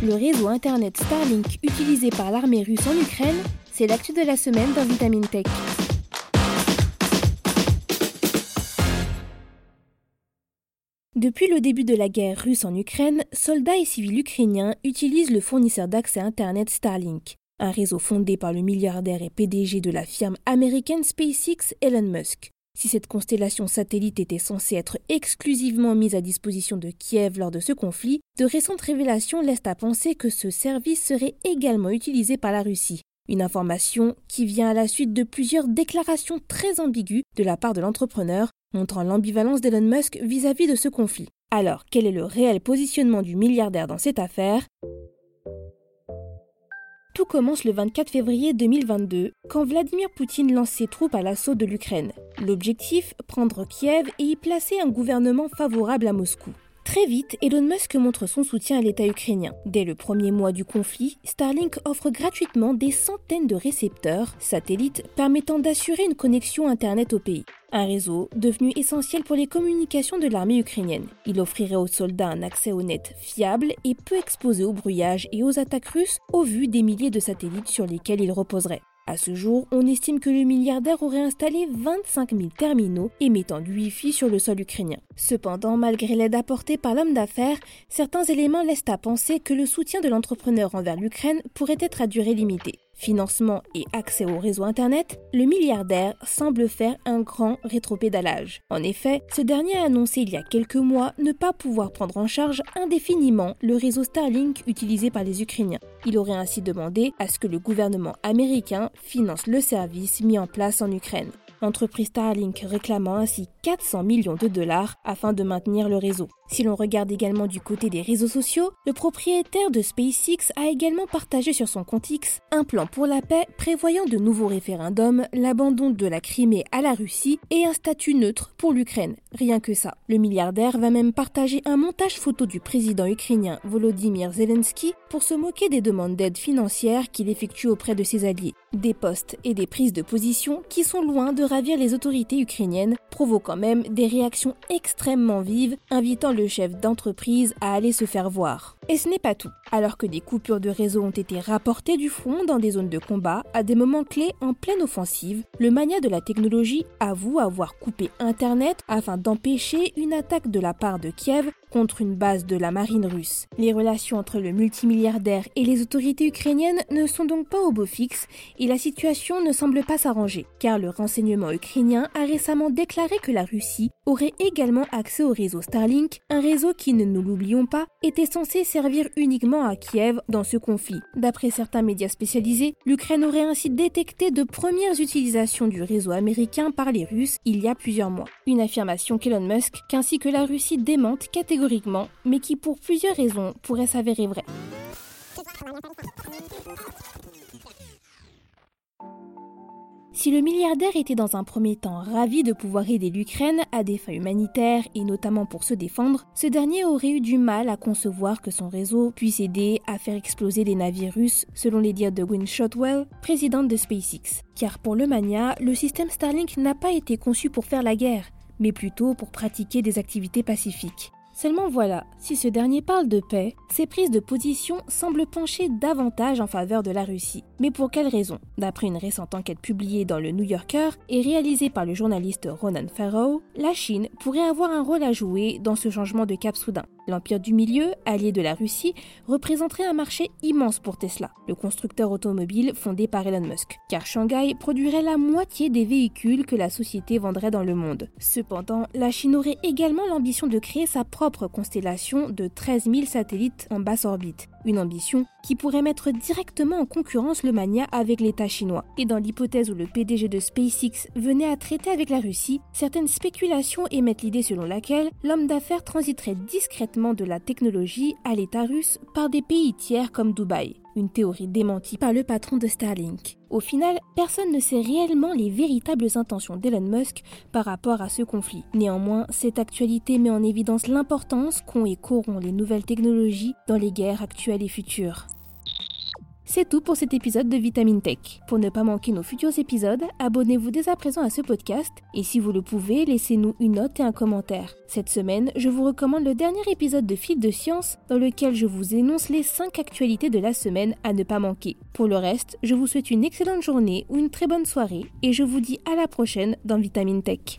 Le réseau internet Starlink utilisé par l'armée russe en Ukraine, c'est l'actu de la semaine dans Vitamine Tech. Depuis le début de la guerre russe en Ukraine, soldats et civils ukrainiens utilisent le fournisseur d'accès Internet Starlink, un réseau fondé par le milliardaire et PDG de la firme américaine SpaceX Elon Musk. Si cette constellation satellite était censée être exclusivement mise à disposition de Kiev lors de ce conflit, de récentes révélations laissent à penser que ce service serait également utilisé par la Russie. Une information qui vient à la suite de plusieurs déclarations très ambiguës de la part de l'entrepreneur, montrant l'ambivalence d'Elon Musk vis-à-vis de ce conflit. Alors, quel est le réel positionnement du milliardaire dans cette affaire? Tout commence le 24 février 2022, quand Vladimir Poutine lance ses troupes à l'assaut de l'Ukraine. L'objectif, prendre Kiev et y placer un gouvernement favorable à Moscou. Très vite, Elon Musk montre son soutien à l'État ukrainien. Dès le premier mois du conflit, Starlink offre gratuitement des centaines de récepteurs satellites permettant d'assurer une connexion Internet au pays. Un réseau devenu essentiel pour les communications de l'armée ukrainienne. Il offrirait aux soldats un accès au net fiable et peu exposé au brouillage et aux attaques russes au vu des milliers de satellites sur lesquels il reposerait. À ce jour, on estime que le milliardaire aurait installé 25 000 terminaux émettant du Wi-Fi sur le sol ukrainien. Cependant, malgré l'aide apportée par l'homme d'affaires, certains éléments laissent à penser que le soutien de l'entrepreneur envers l'Ukraine pourrait être à durée limitée financement et accès au réseau Internet, le milliardaire semble faire un grand rétropédalage. En effet, ce dernier a annoncé il y a quelques mois ne pas pouvoir prendre en charge indéfiniment le réseau Starlink utilisé par les Ukrainiens. Il aurait ainsi demandé à ce que le gouvernement américain finance le service mis en place en Ukraine l'entreprise Starlink réclamant ainsi 400 millions de dollars afin de maintenir le réseau. Si l'on regarde également du côté des réseaux sociaux, le propriétaire de SpaceX a également partagé sur son compte X un plan pour la paix prévoyant de nouveaux référendums, l'abandon de la Crimée à la Russie et un statut neutre pour l'Ukraine. Rien que ça. Le milliardaire va même partager un montage photo du président ukrainien Volodymyr Zelensky pour se moquer des demandes d'aide financière qu'il effectue auprès de ses alliés. Des postes et des prises de position qui sont loin de ravir les autorités ukrainiennes, provoquant même des réactions extrêmement vives, invitant le chef d'entreprise à aller se faire voir. Et ce n'est pas tout. Alors que des coupures de réseau ont été rapportées du front dans des zones de combat à des moments clés en pleine offensive, le mania de la technologie avoue avoir coupé Internet afin d'empêcher une attaque de la part de Kiev contre une base de la marine russe. Les relations entre le multimilliardaire et les autorités ukrainiennes ne sont donc pas au beau fixe et la situation ne semble pas s'arranger, car le renseignement ukrainien a récemment déclaré que la Russie aurait également accès au réseau Starlink, un réseau qui, ne nous l'oublions pas, était censé servir uniquement à Kiev dans ce conflit. D'après certains médias spécialisés, l'Ukraine aurait ainsi détecté de premières utilisations du réseau américain par les Russes il y a plusieurs mois. Une affirmation qu'Elon Musk, qu'ainsi que la Russie démente catégoriquement, mais qui pour plusieurs raisons pourrait s'avérer vraie. Si le milliardaire était dans un premier temps ravi de pouvoir aider l'Ukraine à des fins humanitaires et notamment pour se défendre, ce dernier aurait eu du mal à concevoir que son réseau puisse aider à faire exploser des navires russes, selon les dires de Gwynne Shotwell, présidente de SpaceX. Car pour le mania, le système Starlink n'a pas été conçu pour faire la guerre, mais plutôt pour pratiquer des activités pacifiques. Seulement voilà, si ce dernier parle de paix, ses prises de position semblent pencher davantage en faveur de la Russie. Mais pour quelle raison? D'après une récente enquête publiée dans le New Yorker et réalisée par le journaliste Ronan Farrow, la Chine pourrait avoir un rôle à jouer dans ce changement de cap soudain. L'Empire du Milieu, allié de la Russie, représenterait un marché immense pour Tesla, le constructeur automobile fondé par Elon Musk, car Shanghai produirait la moitié des véhicules que la société vendrait dans le monde. Cependant, la Chine aurait également l'ambition de créer sa propre constellation de 13 000 satellites en basse orbite, une ambition qui pourrait mettre directement en concurrence le mania avec l'État chinois. Et dans l'hypothèse où le PDG de SpaceX venait à traiter avec la Russie, certaines spéculations émettent l'idée selon laquelle l'homme d'affaires transiterait discrètement de la technologie à l'État russe par des pays tiers comme Dubaï une théorie démentie par le patron de Starlink. Au final, personne ne sait réellement les véritables intentions d'Elon Musk par rapport à ce conflit. Néanmoins, cette actualité met en évidence l'importance qu'ont et qu'auront les nouvelles technologies dans les guerres actuelles et futures. C'est tout pour cet épisode de Vitamine Tech. Pour ne pas manquer nos futurs épisodes, abonnez-vous dès à présent à ce podcast et si vous le pouvez, laissez-nous une note et un commentaire. Cette semaine, je vous recommande le dernier épisode de Fil de Science dans lequel je vous énonce les 5 actualités de la semaine à ne pas manquer. Pour le reste, je vous souhaite une excellente journée ou une très bonne soirée et je vous dis à la prochaine dans Vitamine Tech.